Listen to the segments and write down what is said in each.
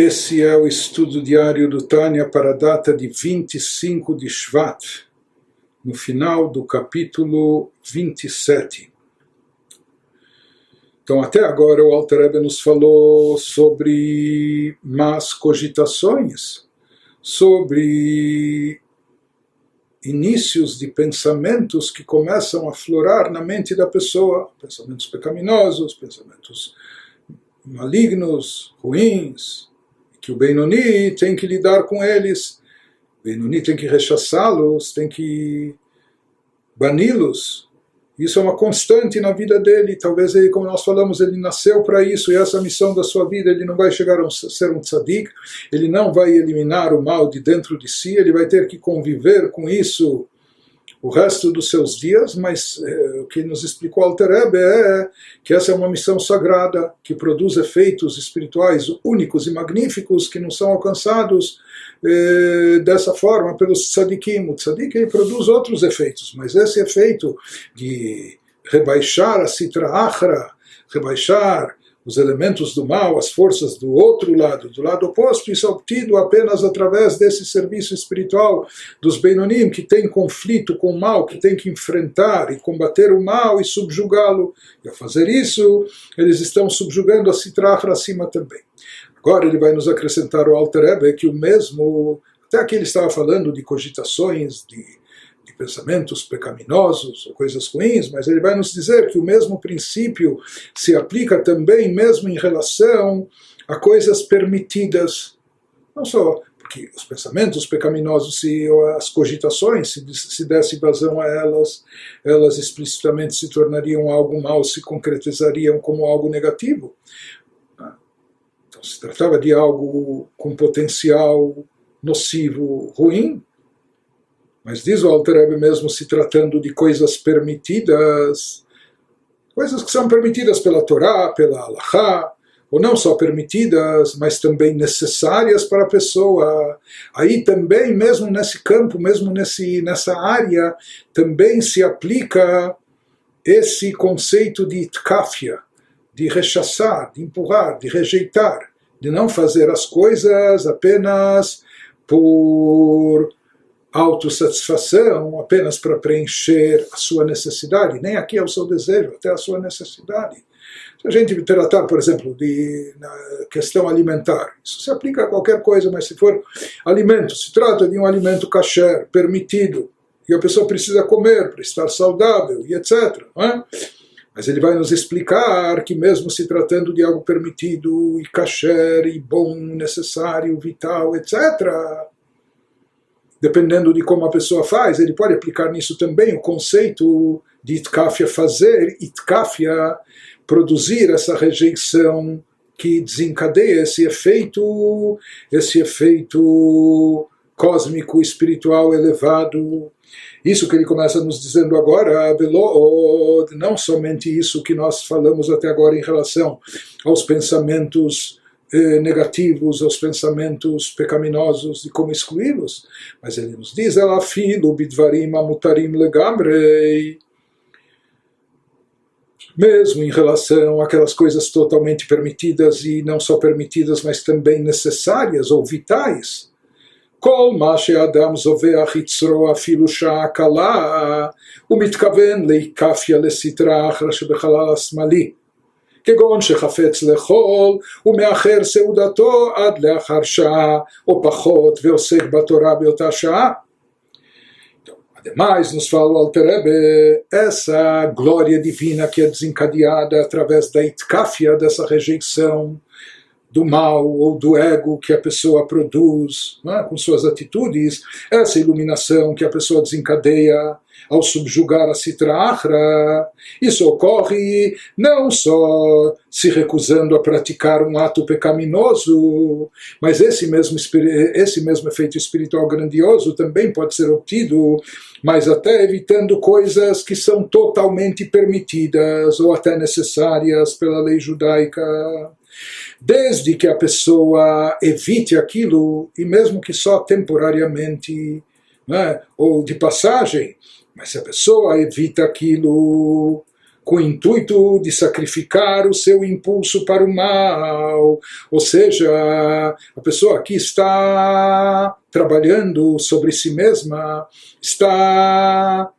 Esse é o estudo diário do Tânia para a data de 25 de Shvat, no final do capítulo 27. Então, até agora, o Alter nos falou sobre más cogitações, sobre inícios de pensamentos que começam a florar na mente da pessoa, pensamentos pecaminosos, pensamentos malignos, ruins, que o Benoni tem que lidar com eles, o Benoni tem que rechaçá-los, tem que bani-los, isso é uma constante na vida dele. Talvez ele, como nós falamos, ele nasceu para isso e essa é missão da sua vida. Ele não vai chegar a ser um tzadik, ele não vai eliminar o mal de dentro de si, ele vai ter que conviver com isso o resto dos seus dias, mas é, o que nos explicou Alter Ebe é que essa é uma missão sagrada que produz efeitos espirituais únicos e magníficos que não são alcançados é, dessa forma pelos tzadikim. O tzadik produz outros efeitos, mas esse efeito de rebaixar a citra achra, rebaixar os elementos do mal, as forças do outro lado, do lado oposto, isso é obtido apenas através desse serviço espiritual dos Beinonim, que tem conflito com o mal, que tem que enfrentar e combater o mal e subjugá-lo. E ao fazer isso, eles estão subjugando a Citrafra acima também. Agora ele vai nos acrescentar o Alter Ebe, que o mesmo, até aqui ele estava falando de cogitações, de pensamentos pecaminosos ou coisas ruins, mas ele vai nos dizer que o mesmo princípio se aplica também mesmo em relação a coisas permitidas. Não só porque os pensamentos pecaminosos, se as cogitações, se, se desse vazão a elas, elas explicitamente se tornariam algo mal, se concretizariam como algo negativo. Então se tratava de algo com potencial nocivo, ruim, mas diz o Alter mesmo se tratando de coisas permitidas, coisas que são permitidas pela Torá, pela Allahá, ou não só permitidas, mas também necessárias para a pessoa. Aí também, mesmo nesse campo, mesmo nesse, nessa área, também se aplica esse conceito de itkafia, de rechaçar, de empurrar, de rejeitar, de não fazer as coisas apenas por autossatisfação apenas para preencher a sua necessidade, nem aqui é o seu desejo, até a sua necessidade. Se a gente tratar, por exemplo, de questão alimentar, isso se aplica a qualquer coisa, mas se for alimento, se trata de um alimento kasher, permitido, e a pessoa precisa comer para estar saudável e etc. É? Mas ele vai nos explicar que mesmo se tratando de algo permitido e kasher e bom, necessário, vital, etc., dependendo de como a pessoa faz, ele pode aplicar nisso também o conceito de itkafia fazer, itkafia produzir essa rejeição que desencadeia esse efeito, esse efeito cósmico, espiritual elevado. Isso que ele começa nos dizendo agora, não somente isso que nós falamos até agora em relação aos pensamentos eh, negativos, aos pensamentos pecaminosos e como excluí-los. Mas ele nos diz, ela filo bidvarim amutarim legamrei. Mesmo em relação àquelas coisas totalmente permitidas e não só permitidas, mas também necessárias ou vitais. כל מה שאדם זובח יצרו אפילו שעה קלה, הוא מתכוון להיקפיה לסטרה אחר שבחלל השמאלי. כגון שחפץ לאכול ומאחר סעודתו עד לאחר שעה או פחות ועוסק בתורה באותה שעה. Ademais, nos fala o Alterebe, essa glória divina que é desencadeada através da itkafia, dessa rejeição do mal ou do ego que a pessoa produz é? com suas atitudes, essa iluminação que a pessoa desencadeia ao subjugar a Sitra isso ocorre não só se recusando a praticar um ato pecaminoso, mas esse mesmo, esse mesmo efeito espiritual grandioso também pode ser obtido, mas até evitando coisas que são totalmente permitidas ou até necessárias pela lei judaica. Desde que a pessoa evite aquilo, e mesmo que só temporariamente, né, ou de passagem, mas se a pessoa evita aquilo com o intuito de sacrificar o seu impulso para o mal. Ou seja, a pessoa aqui está trabalhando sobre si mesma, está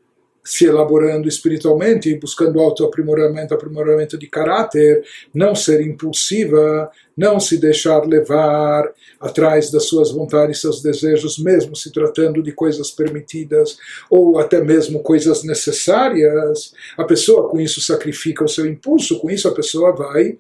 se elaborando espiritualmente, buscando autoaprimoramento, aprimoramento de caráter, não ser impulsiva, não se deixar levar atrás das suas vontades, seus desejos, mesmo se tratando de coisas permitidas ou até mesmo coisas necessárias. A pessoa com isso sacrifica o seu impulso, com isso a pessoa vai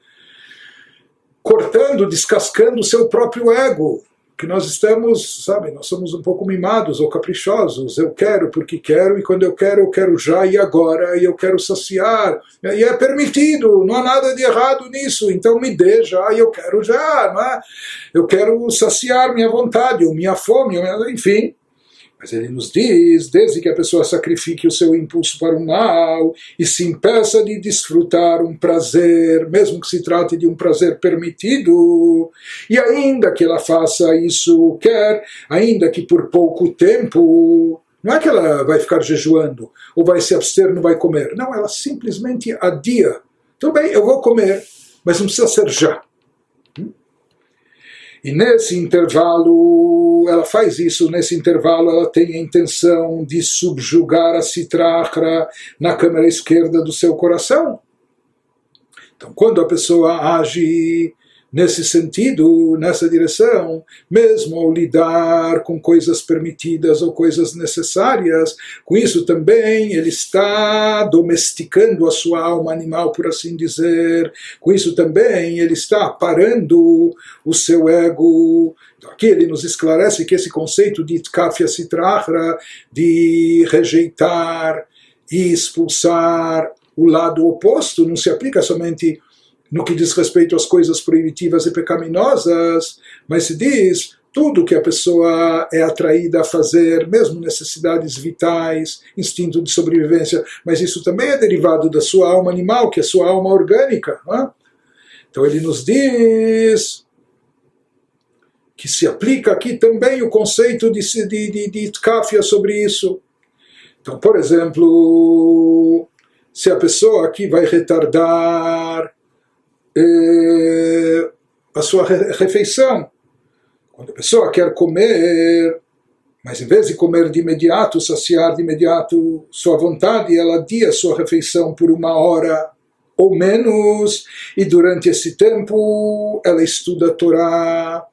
cortando, descascando o seu próprio ego que nós estamos, sabe, nós somos um pouco mimados ou caprichosos. Eu quero porque quero, e quando eu quero, eu quero já e agora, e eu quero saciar. E é permitido, não há nada de errado nisso, então me dê já e eu quero já, não é? Eu quero saciar minha vontade, ou minha fome, enfim. Mas ele nos diz, desde que a pessoa sacrifique o seu impulso para o mal e se impeça de desfrutar um prazer, mesmo que se trate de um prazer permitido, e ainda que ela faça isso quer, ainda que por pouco tempo, não é que ela vai ficar jejuando ou vai se abster, não vai comer. Não, ela simplesmente adia. Tudo bem, eu vou comer, mas não precisa ser já. E nesse intervalo, ela faz isso, nesse intervalo ela tem a intenção de subjugar a citrahra na câmara esquerda do seu coração. Então, quando a pessoa age nesse sentido, nessa direção, mesmo ao lidar com coisas permitidas ou coisas necessárias, com isso também ele está domesticando a sua alma animal, por assim dizer, com isso também ele está parando o seu ego. Então, aqui ele nos esclarece que esse conceito de tkafia citrahra, de rejeitar e expulsar o lado oposto, não se aplica somente no que diz respeito às coisas proibitivas e pecaminosas, mas se diz tudo que a pessoa é atraída a fazer, mesmo necessidades vitais, instinto de sobrevivência, mas isso também é derivado da sua alma animal, que é a sua alma orgânica. É? Então ele nos diz que se aplica aqui também o conceito de, de, de, de tkafia sobre isso. Então, por exemplo, se a pessoa aqui vai retardar eh, a sua refeição. Quando a pessoa quer comer, mas em vez de comer de imediato, saciar de imediato sua vontade, ela adia sua refeição por uma hora ou menos, e durante esse tempo ela estuda a Torá,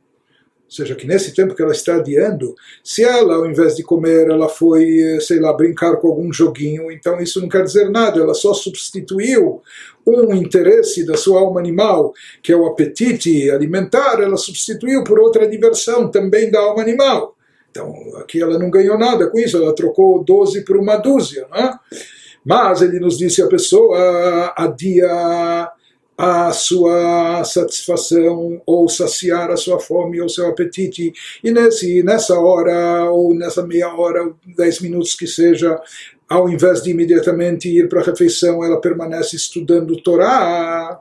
ou seja, que nesse tempo que ela está adiando, se ela, ao invés de comer, ela foi, eh, sei lá, brincar com algum joguinho, então isso não quer dizer nada, ela só substituiu um interesse da sua alma animal, que é o apetite alimentar, ela substituiu por outra diversão também da alma animal. Então, aqui ela não ganhou nada com isso, ela trocou 12 por uma dúzia, não é? Mas ele nos disse a pessoa adia a sua satisfação ou saciar a sua fome ou seu apetite. E nesse nessa hora ou nessa meia hora dez minutos que seja ao invés de imediatamente ir para a refeição ela permanece estudando Torá.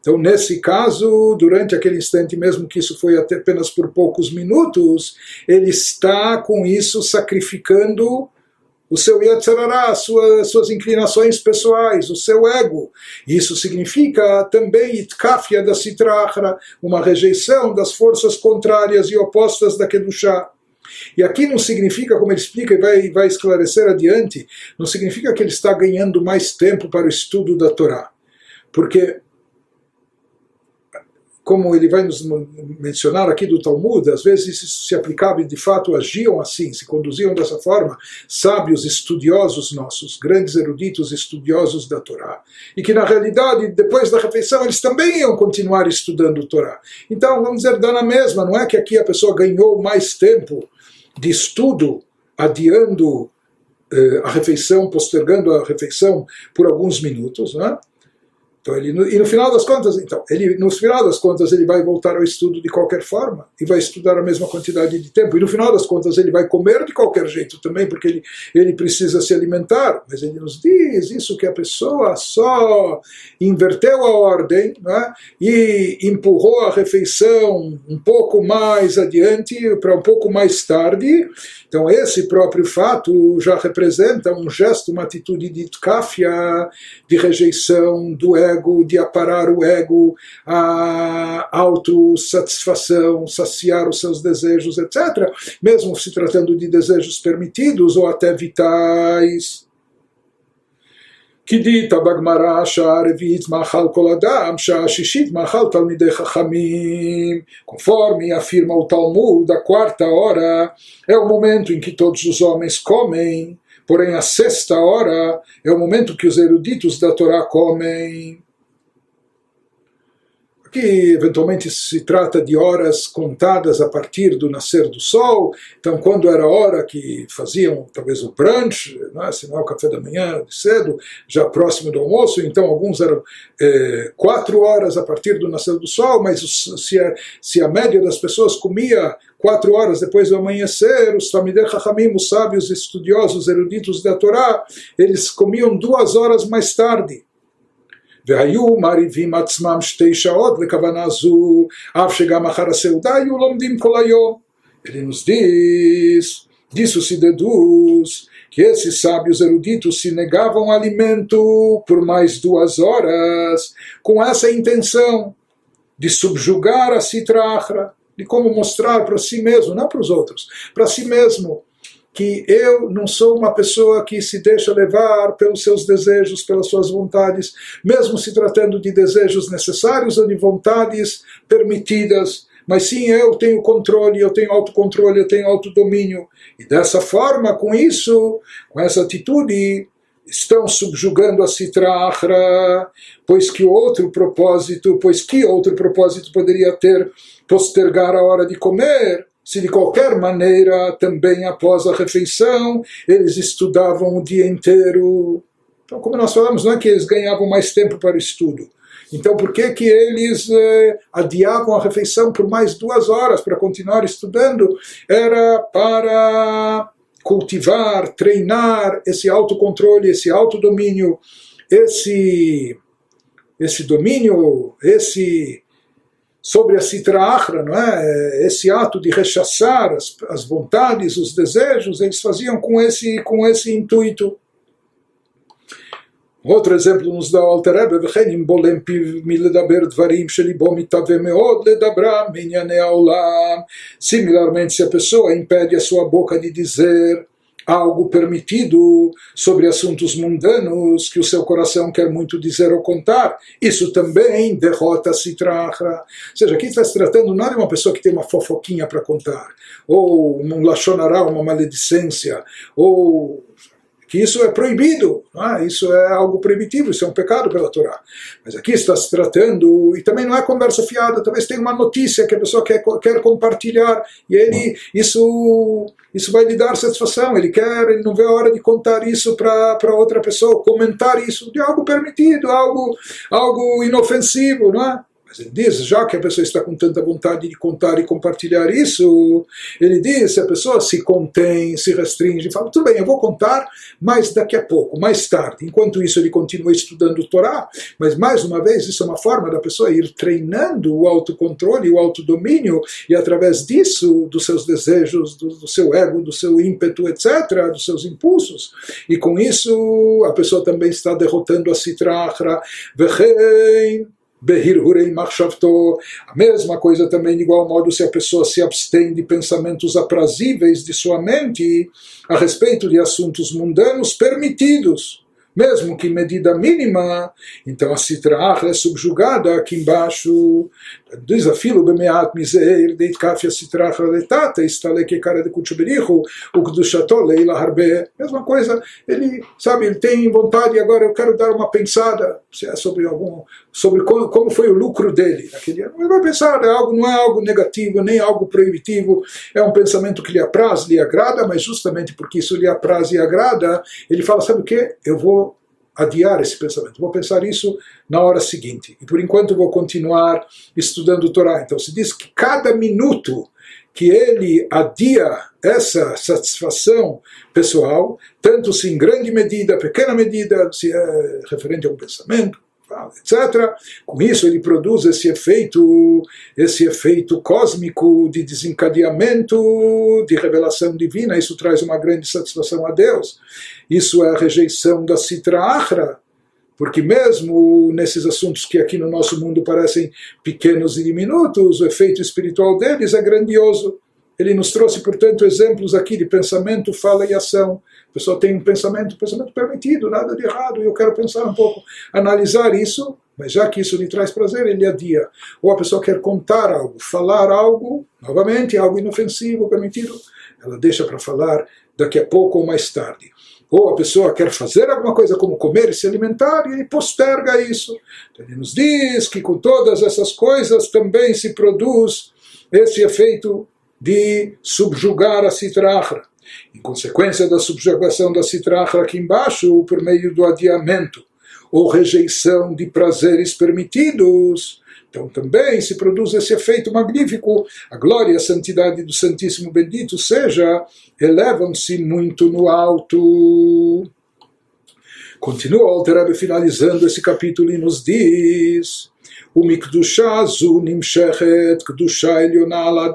Então nesse caso durante aquele instante mesmo que isso foi até apenas por poucos minutos ele está com isso sacrificando o seu Yetzirará, suas, suas inclinações pessoais, o seu ego. Isso significa também Itkafia da Sitrahra, uma rejeição das forças contrárias e opostas da Kedushá. E aqui não significa, como ele explica e vai, vai esclarecer adiante, não significa que ele está ganhando mais tempo para o estudo da Torá. Porque como ele vai nos mencionar aqui do Talmud, às vezes isso se aplicava e de fato agiam assim, se conduziam dessa forma, sábios estudiosos nossos, grandes eruditos estudiosos da Torá, e que na realidade, depois da refeição, eles também iam continuar estudando Torá. Então, vamos dizer, dá na mesma, não é que aqui a pessoa ganhou mais tempo de estudo, adiando eh, a refeição, postergando a refeição por alguns minutos, não é? Então ele, e no final das contas, então, ele, no final das contas, ele vai voltar ao estudo de qualquer forma e vai estudar a mesma quantidade de tempo. E no final das contas, ele vai comer de qualquer jeito também, porque ele, ele precisa se alimentar. Mas ele nos diz isso que a pessoa só inverteu a ordem né, e empurrou a refeição um pouco mais adiante, para um pouco mais tarde. Então, esse próprio fato já representa um gesto, uma atitude de tkafia, de rejeição do ego ego, de aparar o ego, a autossatisfação, saciar os seus desejos, etc., mesmo se tratando de desejos permitidos ou até vitais. כי דיתא בגמרא שעה רביעית מאכל כל אדם, שעה שישית מאכל תלמידי חכמים. Conforme afirma o Talmud, a quarta hora é o momento em que todos os homens comem, porém a sexta hora é o momento que os eruditos da Torá comem que eventualmente se trata de horas contadas a partir do nascer do sol. Então, quando era a hora que faziam talvez o brunch, né, se não é o café da manhã cedo, já próximo do almoço, então alguns eram é, quatro horas a partir do nascer do sol, mas se a, se a média das pessoas comia quatro horas depois do amanhecer, os Tamidei Chachamim, os sábios estudiosos eruditos da Torá, eles comiam duas horas mais tarde. והיו מרהיבים עצמם שתי שעות לכוונה זו, אף שגם אחר הסעודה היו לומדים כל היום. Ele nos diz, disso se deduz, que esses sábios eruditos se negavam alimento por mais duas horas, com essa intenção de subjugar a citrahra, de como mostrar para si mesmo, não para os outros, para si mesmo, que eu não sou uma pessoa que se deixa levar pelos seus desejos, pelas suas vontades, mesmo se tratando de desejos necessários ou de vontades permitidas, mas sim eu tenho controle, eu tenho autocontrole, eu tenho autodomínio. E dessa forma, com isso, com essa atitude, estão subjugando a citrahra, pois que outro propósito, pois que outro propósito poderia ter postergar a hora de comer? Se de qualquer maneira, também após a refeição, eles estudavam o dia inteiro. Então, como nós falamos, não é que eles ganhavam mais tempo para o estudo. Então, por que, que eles eh, adiavam a refeição por mais duas horas para continuar estudando? Era para cultivar, treinar esse autocontrole, esse autodomínio, esse, esse domínio, esse sobre a Sitra Achra, não é? esse ato de rechaçar as, as vontades, os desejos, eles faziam com esse, com esse intuito. Outro exemplo nos dá o Alter Rebbe, וכן אם בולם פיו מלדבר דברים שליבו מתהווה מאוד לדברם בענייני העולם. Similarmente, se a pessoa impede a sua boca de dizer algo permitido sobre assuntos mundanos que o seu coração quer muito dizer ou contar, isso também derrota a citrahra. Ou seja, aqui está se tratando não de uma pessoa que tem uma fofoquinha para contar, ou um lachonará, uma maledicência, ou que isso é proibido, é? isso é algo proibitivo, isso é um pecado pela Torá. Mas aqui está se tratando, e também não é conversa fiada, talvez tenha uma notícia que a pessoa quer, quer compartilhar, e ele, isso, isso vai lhe dar satisfação, ele quer, ele não vê a hora de contar isso para outra pessoa, comentar isso de algo permitido, algo, algo inofensivo, não é? Ele diz, já que a pessoa está com tanta vontade de contar e compartilhar isso, ele diz, a pessoa se contém, se restringe, fala, tudo bem, eu vou contar, mas daqui a pouco, mais tarde. Enquanto isso, ele continua estudando o Torá, mas mais uma vez, isso é uma forma da pessoa ir treinando o autocontrole, o autodomínio, e através disso, dos seus desejos, do, do seu ego, do seu ímpeto, etc., dos seus impulsos. E com isso, a pessoa também está derrotando a citrahra, Behirhurei Machshavto. A mesma coisa também, de igual modo, se a pessoa se abstém de pensamentos aprazíveis de sua mente a respeito de assuntos mundanos permitidos mesmo que em medida mínima, então a Sitra é subjugada aqui embaixo. Filo bemeat miseir deit kafia Sitra letata estale que cara de kuchuberichu o kdushato leila harbe. Mesma coisa, ele sabe, ele tem vontade agora eu quero dar uma pensada é sobre algum sobre como, como foi o lucro dele naquele ano. Ele vai pensar, é algo, não é algo negativo, nem algo proibitivo, é um pensamento que lhe apraz, lhe agrada, mas justamente porque isso lhe apraz e agrada, ele fala, sabe o que? Eu vou adiar esse pensamento. Vou pensar isso na hora seguinte. E por enquanto vou continuar estudando o Torá. Então se diz que cada minuto que ele adia essa satisfação pessoal, tanto se em grande medida, pequena medida, se é referente a um pensamento, etc. Com isso ele produz esse efeito, esse efeito cósmico de desencadeamento, de revelação divina. Isso traz uma grande satisfação a Deus. Isso é a rejeição da Sitra Achra, porque mesmo nesses assuntos que aqui no nosso mundo parecem pequenos e diminutos, o efeito espiritual deles é grandioso. Ele nos trouxe, portanto, exemplos aqui de pensamento, fala e ação. A pessoa tem um pensamento, pensamento permitido, nada de errado, eu quero pensar um pouco, analisar isso, mas já que isso lhe traz prazer, ele adia. Ou a pessoa quer contar algo, falar algo, novamente, algo inofensivo, permitido, ela deixa para falar daqui a pouco ou mais tarde ou a pessoa quer fazer alguma coisa como comer e se alimentar, e ele posterga isso. Então ele nos diz que com todas essas coisas também se produz esse efeito de subjugar a citrahra. Em consequência da subjugação da citrahra aqui embaixo, por meio do adiamento ou rejeição de prazeres permitidos, então também se produz esse efeito magnífico. A glória e a santidade do Santíssimo Bendito seja, elevam-se muito no alto. Continua o Alter finalizando esse capítulo e nos diz: O mikdusha zu nimshechet kdusha eliona al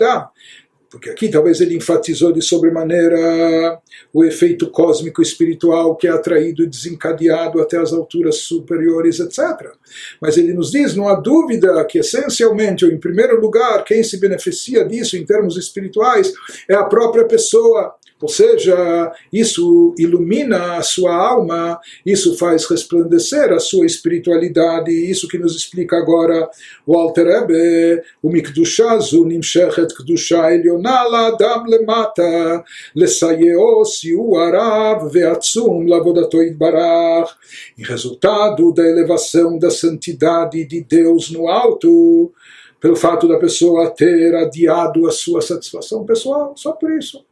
porque aqui talvez ele enfatizou de sobremaneira o efeito cósmico espiritual que é atraído e desencadeado até as alturas superiores, etc. Mas ele nos diz, não há dúvida, que essencialmente, ou em primeiro lugar, quem se beneficia disso em termos espirituais é a própria pessoa. Ou seja, isso ilumina a sua alma, isso faz resplandecer a sua espiritualidade, isso que nos explica agora o Alter Rebbe, o Mikdusha zunim shechet kdusha eliona la adam lemata, lesayeo siu arav veatzum lavodato barach. Em resultado da elevação da santidade de Deus no alto, pelo fato da pessoa ter adiado a sua satisfação pessoal, só por isso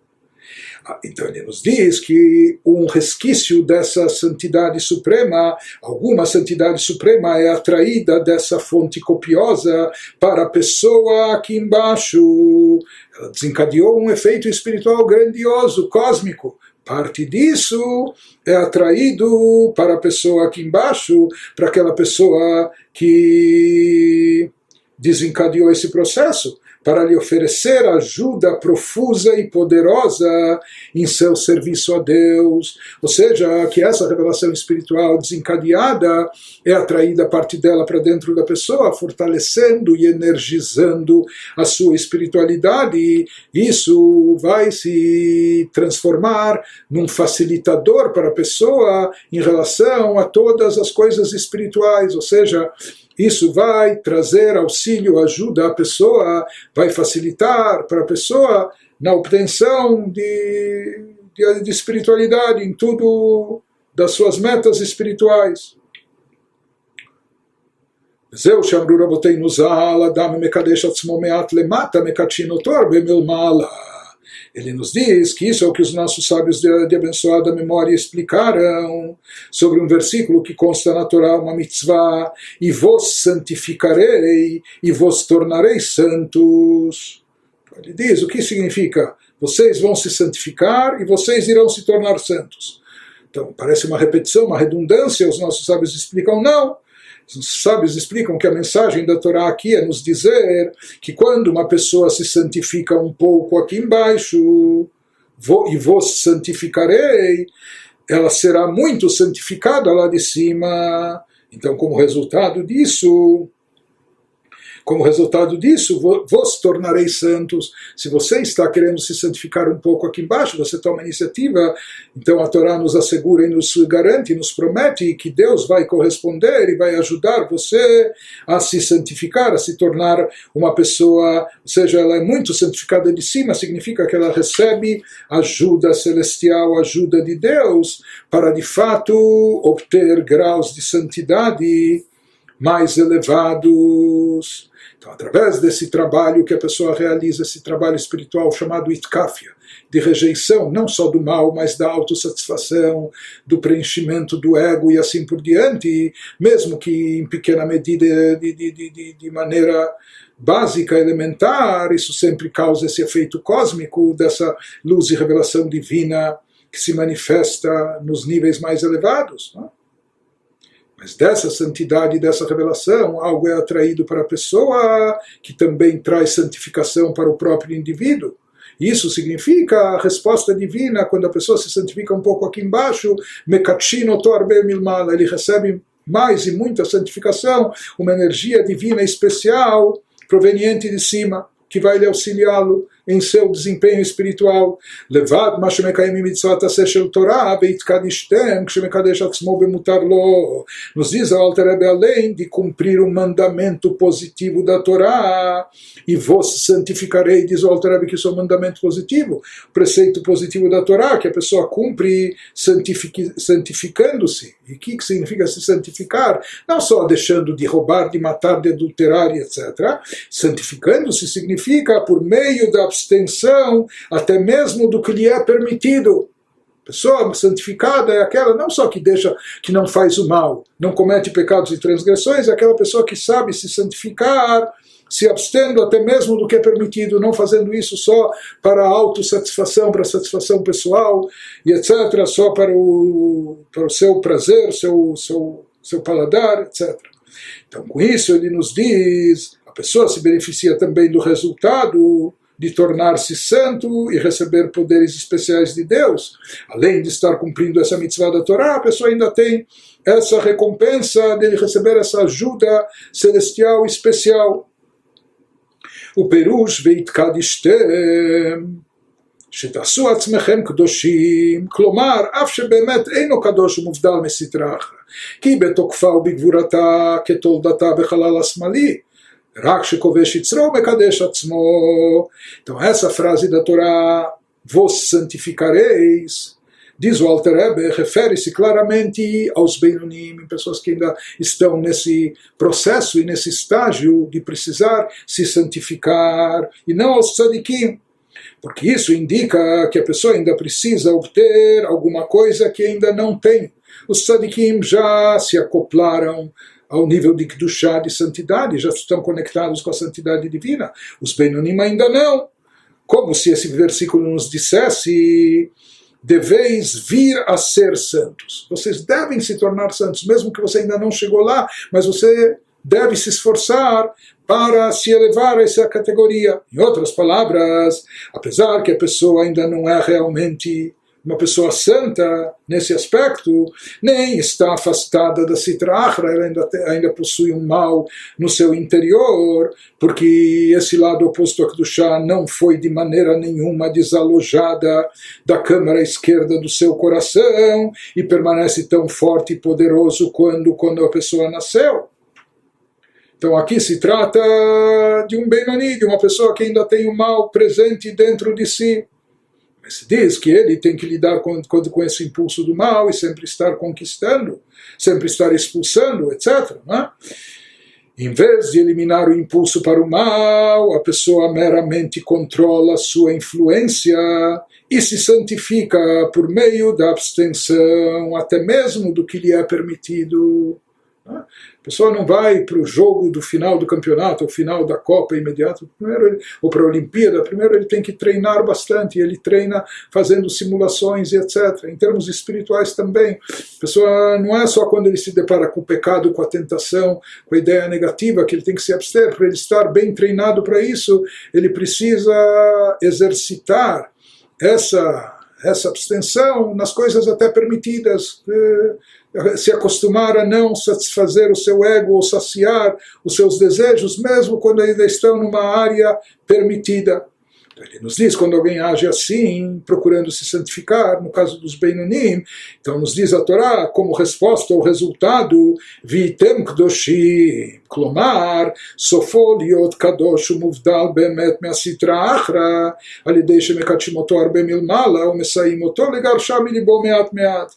então ele nos diz que um resquício dessa santidade suprema, alguma santidade suprema é atraída dessa fonte copiosa para a pessoa aqui embaixo. Ela desencadeou um efeito espiritual grandioso, cósmico. Parte disso é atraído para a pessoa aqui embaixo, para aquela pessoa que desencadeou esse processo para lhe oferecer ajuda profusa e poderosa em seu serviço a Deus. Ou seja, que essa revelação espiritual desencadeada é atraída parte dela para dentro da pessoa, fortalecendo e energizando a sua espiritualidade. Isso vai se transformar num facilitador para a pessoa em relação a todas as coisas espirituais. Ou seja, isso vai trazer auxílio, ajuda à pessoa, vai facilitar para a pessoa na obtenção de, de, de espiritualidade em tudo das suas metas espirituais. זהו שאמרו רבותינו ז"ל, אדם מקדש עצמו מעט למטה, מקדשין אותו הרבה מלמעלה. Ele nos diz que isso é o que os nossos sábios de, de abençoada memória explicaram sobre um versículo que consta na Torá, uma mitzvah, e vos santificarei e vos tornarei santos. Ele diz o que significa? Vocês vão se santificar e vocês irão se tornar santos. Então, parece uma repetição, uma redundância, os nossos sábios explicam, não. Os sábios explicam que a mensagem da Torá aqui é nos dizer que quando uma pessoa se santifica um pouco aqui embaixo, vou, e vos santificarei, ela será muito santificada lá de cima. Então, como resultado disso, como resultado disso, vos tornarei santos. Se você está querendo se santificar um pouco aqui embaixo, você toma iniciativa, então a Torá nos assegura e nos garante, nos promete que Deus vai corresponder e vai ajudar você a se santificar, a se tornar uma pessoa, ou seja, ela é muito santificada de cima, significa que ela recebe ajuda celestial, ajuda de Deus, para de fato obter graus de santidade mais elevados. Então, através desse trabalho que a pessoa realiza, esse trabalho espiritual chamado itkafia, de rejeição, não só do mal, mas da autossatisfação, do preenchimento do ego e assim por diante, mesmo que em pequena medida, de, de, de, de maneira básica, elementar, isso sempre causa esse efeito cósmico dessa luz e revelação divina que se manifesta nos níveis mais elevados. Não? Mas dessa santidade, dessa revelação, algo é atraído para a pessoa que também traz santificação para o próprio indivíduo. Isso significa a resposta divina, quando a pessoa se santifica um pouco aqui embaixo, Mekachino Torbe Milmala, ele recebe mais e muita santificação, uma energia divina especial proveniente de cima, que vai lhe auxiliá-lo em seu desempenho espiritual. Levad ma shemekayem mitzvot aseshel Torah veitkadishtem kshemekadesh atzmo bemutar lo. Nos diz o Alter Rebbe, além de cumprir o mandamento positivo da Torá, e vos santificarei, diz o Alter Rebbe, que isso é um mandamento positivo, preceito positivo da Torá, que a pessoa cumpre santificando-se. E o que, que significa se santificar? Não só deixando de roubar, de matar, de adulterar, etc. Santificando-se significa por meio da abstenção até mesmo do que lhe é permitido. Pessoa santificada é aquela não só que deixa, que não faz o mal, não comete pecados e transgressões, é aquela pessoa que sabe se santificar, se abstendo até mesmo do que é permitido, não fazendo isso só para autossatisfação, para satisfação pessoal e etc., só para o, para o seu prazer, seu, seu, seu paladar, etc. Então, com isso, ele nos diz: a pessoa se beneficia também do resultado de tornar-se santo e receber poderes especiais de Deus. Além de estar cumprindo essa mitzvah da Torá, a pessoa ainda tem essa recompensa de receber essa ajuda celestial especial. O perush והתקדישתם שתעשו עצמכם קדושים, כלומר, אף שבאמת אינו קדוש ומובדל מסטרה אחרא, כי בתוקפה ובגבורתה כתולדתה בחלל השמאלי, então essa frase da Torá, vos santificareis, diz o Alter Rebbe, refere-se claramente aos Beinonim, pessoas que ainda estão nesse processo e nesse estágio de precisar se santificar, e não aos tzadikim, porque isso indica que a pessoa ainda precisa obter alguma coisa que ainda não tem. Os tzadikim já se acoplaram ao nível de Kedushá, de santidade, já estão conectados com a santidade divina. Os Benonim ainda não. Como se esse versículo nos dissesse deveis vir a ser santos. Vocês devem se tornar santos, mesmo que você ainda não chegou lá, mas você deve se esforçar para se elevar a essa categoria. Em outras palavras, apesar que a pessoa ainda não é realmente uma pessoa santa nesse aspecto, nem está afastada da Sitra ela ainda, ainda possui um mal no seu interior, porque esse lado oposto a Kedushá não foi de maneira nenhuma desalojada da câmara esquerda do seu coração e permanece tão forte e poderoso quando, quando a pessoa nasceu. Então aqui se trata de um Benoni, de uma pessoa que ainda tem o mal presente dentro de si. Mas diz que ele tem que lidar com, com, esse impulso do mal e sempre estar conquistando, sempre estar expulsando, etc. Né? Em vez de eliminar o impulso para o mal, a pessoa meramente controla sua influência e se santifica por meio da abstenção, até mesmo do que lhe é permitido. A pessoa não vai para o jogo do final do campeonato, ou final da Copa imediato, primeiro ele, ou para a Olimpíada, primeiro ele tem que treinar bastante, ele treina fazendo simulações e etc. Em termos espirituais também, a pessoa não é só quando ele se depara com o pecado, com a tentação, com a ideia negativa, que ele tem que se abster, para ele estar bem treinado para isso, ele precisa exercitar essa essa abstenção nas coisas até permitidas. Se acostumar a não satisfazer o seu ego ou saciar os seus desejos, mesmo quando ainda estão numa área permitida. Ele nos diz quando alguém age assim, procurando se santificar, no caso dos Beinonim, então nos diz a Torá como resposta ao resultado, Vitem Kdoshim, Klomar, Sofoliot Kadosh Muvdal Bemet Measitra Achra, Alidei Shemekachimoto Arbe Milmala, O Mesaimoto Legar Sham Libo Meat Meat.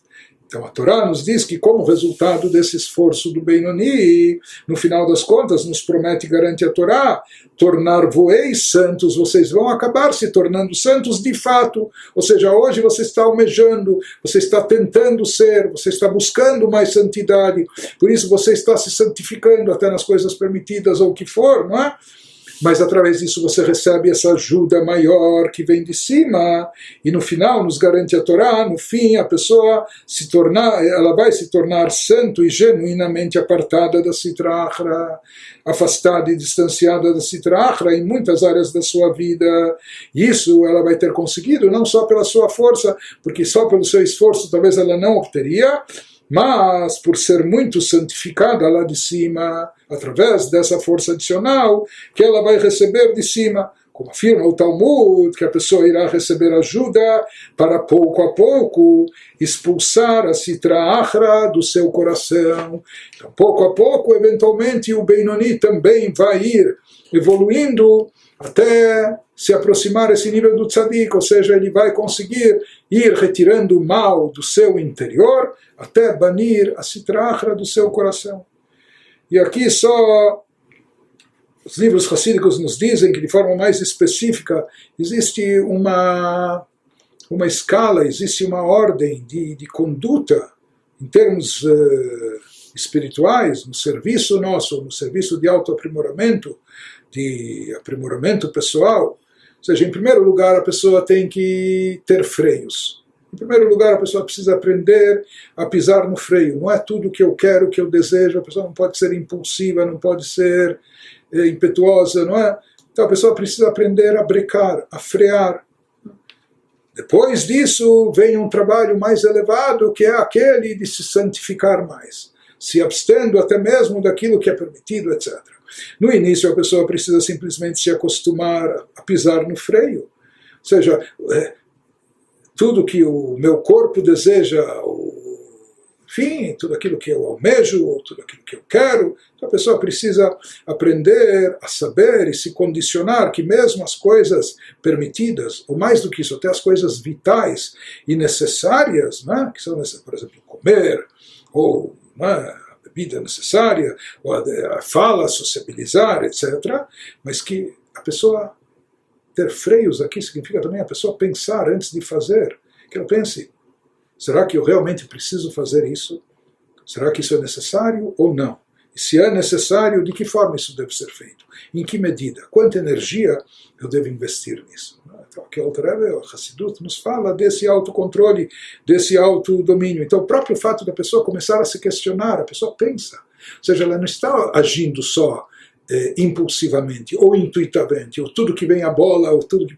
Então a Torá nos diz que, como resultado desse esforço do Benoni, no final das contas, nos promete e garante a Torá, tornar-voeis santos, vocês vão acabar se tornando santos de fato. Ou seja, hoje você está almejando, você está tentando ser, você está buscando mais santidade, por isso você está se santificando até nas coisas permitidas ou o que for, não é? Mas através disso você recebe essa ajuda maior que vem de cima, e no final nos garante a Torá, no fim a pessoa se tornar, ela vai se tornar santo e genuinamente apartada da Sitrahra, afastada e distanciada da Sitrahra em muitas áreas da sua vida. Isso ela vai ter conseguido não só pela sua força, porque só pelo seu esforço talvez ela não obteria, mas por ser muito santificada lá de cima, através dessa força adicional que ela vai receber de cima. Como afirma o Talmud, que a pessoa irá receber ajuda para pouco a pouco expulsar a citra achra do seu coração. Então, pouco a pouco, eventualmente, o Benoni também vai ir evoluindo até se aproximar esse nível do tzadik, ou seja, ele vai conseguir ir retirando o mal do seu interior até banir a citrahra do seu coração. E aqui só os livros racídicos nos dizem que de forma mais específica existe uma, uma escala, existe uma ordem de, de conduta em termos uh, espirituais, no serviço nosso, no serviço de autoaprimoramento, de aprimoramento pessoal. Ou seja, em primeiro lugar, a pessoa tem que ter freios. Em primeiro lugar, a pessoa precisa aprender a pisar no freio. Não é tudo o que eu quero, o que eu desejo. A pessoa não pode ser impulsiva, não pode ser é, impetuosa, não é? Então a pessoa precisa aprender a brecar, a frear. Depois disso, vem um trabalho mais elevado, que é aquele de se santificar mais, se abstendo até mesmo daquilo que é permitido, etc. No início, a pessoa precisa simplesmente se acostumar a pisar no freio. Ou seja, é, tudo que o meu corpo deseja, enfim, tudo aquilo que eu almejo, tudo aquilo que eu quero. A pessoa precisa aprender a saber e se condicionar que mesmo as coisas permitidas, ou mais do que isso, até as coisas vitais e necessárias, né, que são, por exemplo, comer, ou né, bebida necessária, ou a, a fala, sociabilizar, etc. Mas que a pessoa ter freios aqui significa também a pessoa pensar antes de fazer. Que ela pense: será que eu realmente preciso fazer isso? Será que isso é necessário ou não? E se é necessário, de que forma isso deve ser feito? Em que medida? Quanta energia eu devo investir nisso? Que o Rebbe, o Hassidut, nos fala desse autocontrole, desse autodomínio. Então, o próprio fato da pessoa começar a se questionar, a pessoa pensa. Ou seja, ela não está agindo só eh, impulsivamente ou intuitivamente, ou tudo que vem à bola, ou tudo que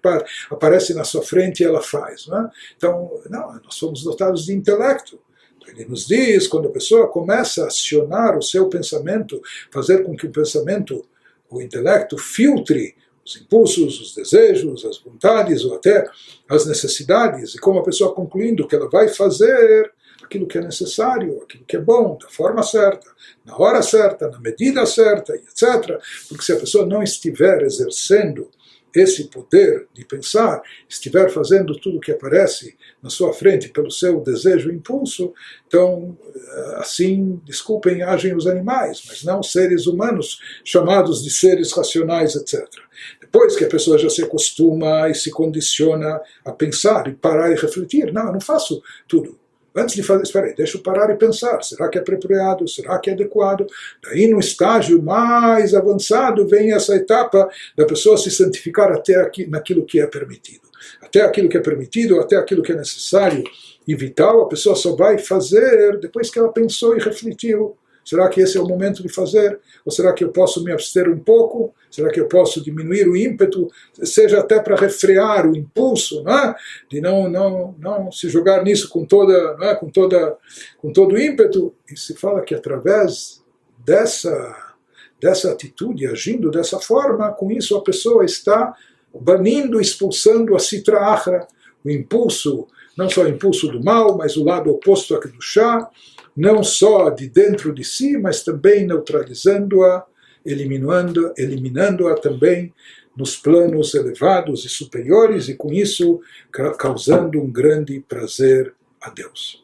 aparece na sua frente ela faz. Não é? Então, não, nós somos dotados de intelecto. Ele nos diz, quando a pessoa começa a acionar o seu pensamento, fazer com que o pensamento, o intelecto, filtre os impulsos, os desejos, as vontades ou até as necessidades, e como a pessoa concluindo que ela vai fazer aquilo que é necessário, aquilo que é bom, da forma certa, na hora certa, na medida certa, etc. Porque se a pessoa não estiver exercendo esse poder de pensar, estiver fazendo tudo o que aparece na sua frente pelo seu desejo e impulso, então, eh, assim, desculpem, agem os animais, mas não seres humanos chamados de seres racionais, etc. Depois que a pessoa já se acostuma e se condiciona a pensar e parar e refletir, não, eu não faço tudo. Antes de fazer, espera aí, deixa eu parar e pensar, será que é apropriado, será que é adequado? Daí no estágio mais avançado vem essa etapa da pessoa se santificar até aqui, naquilo que é permitido. Até aquilo que é permitido, até aquilo que é necessário e vital, a pessoa só vai fazer depois que ela pensou e refletiu. Será que esse é o momento de fazer? Ou será que eu posso me abster um pouco? Será que eu posso diminuir o ímpeto, seja até para refrear o impulso, não é? de não, não, não se jogar nisso com, toda, é? com, toda, com todo o ímpeto? E se fala que através dessa, dessa atitude, agindo dessa forma, com isso a pessoa está banindo, expulsando a citra o impulso, não só o impulso do mal, mas o lado oposto aqui do chá, não só de dentro de si, mas também neutralizando-a, eliminando-a eliminando também nos planos elevados e superiores, e com isso causando um grande prazer a Deus.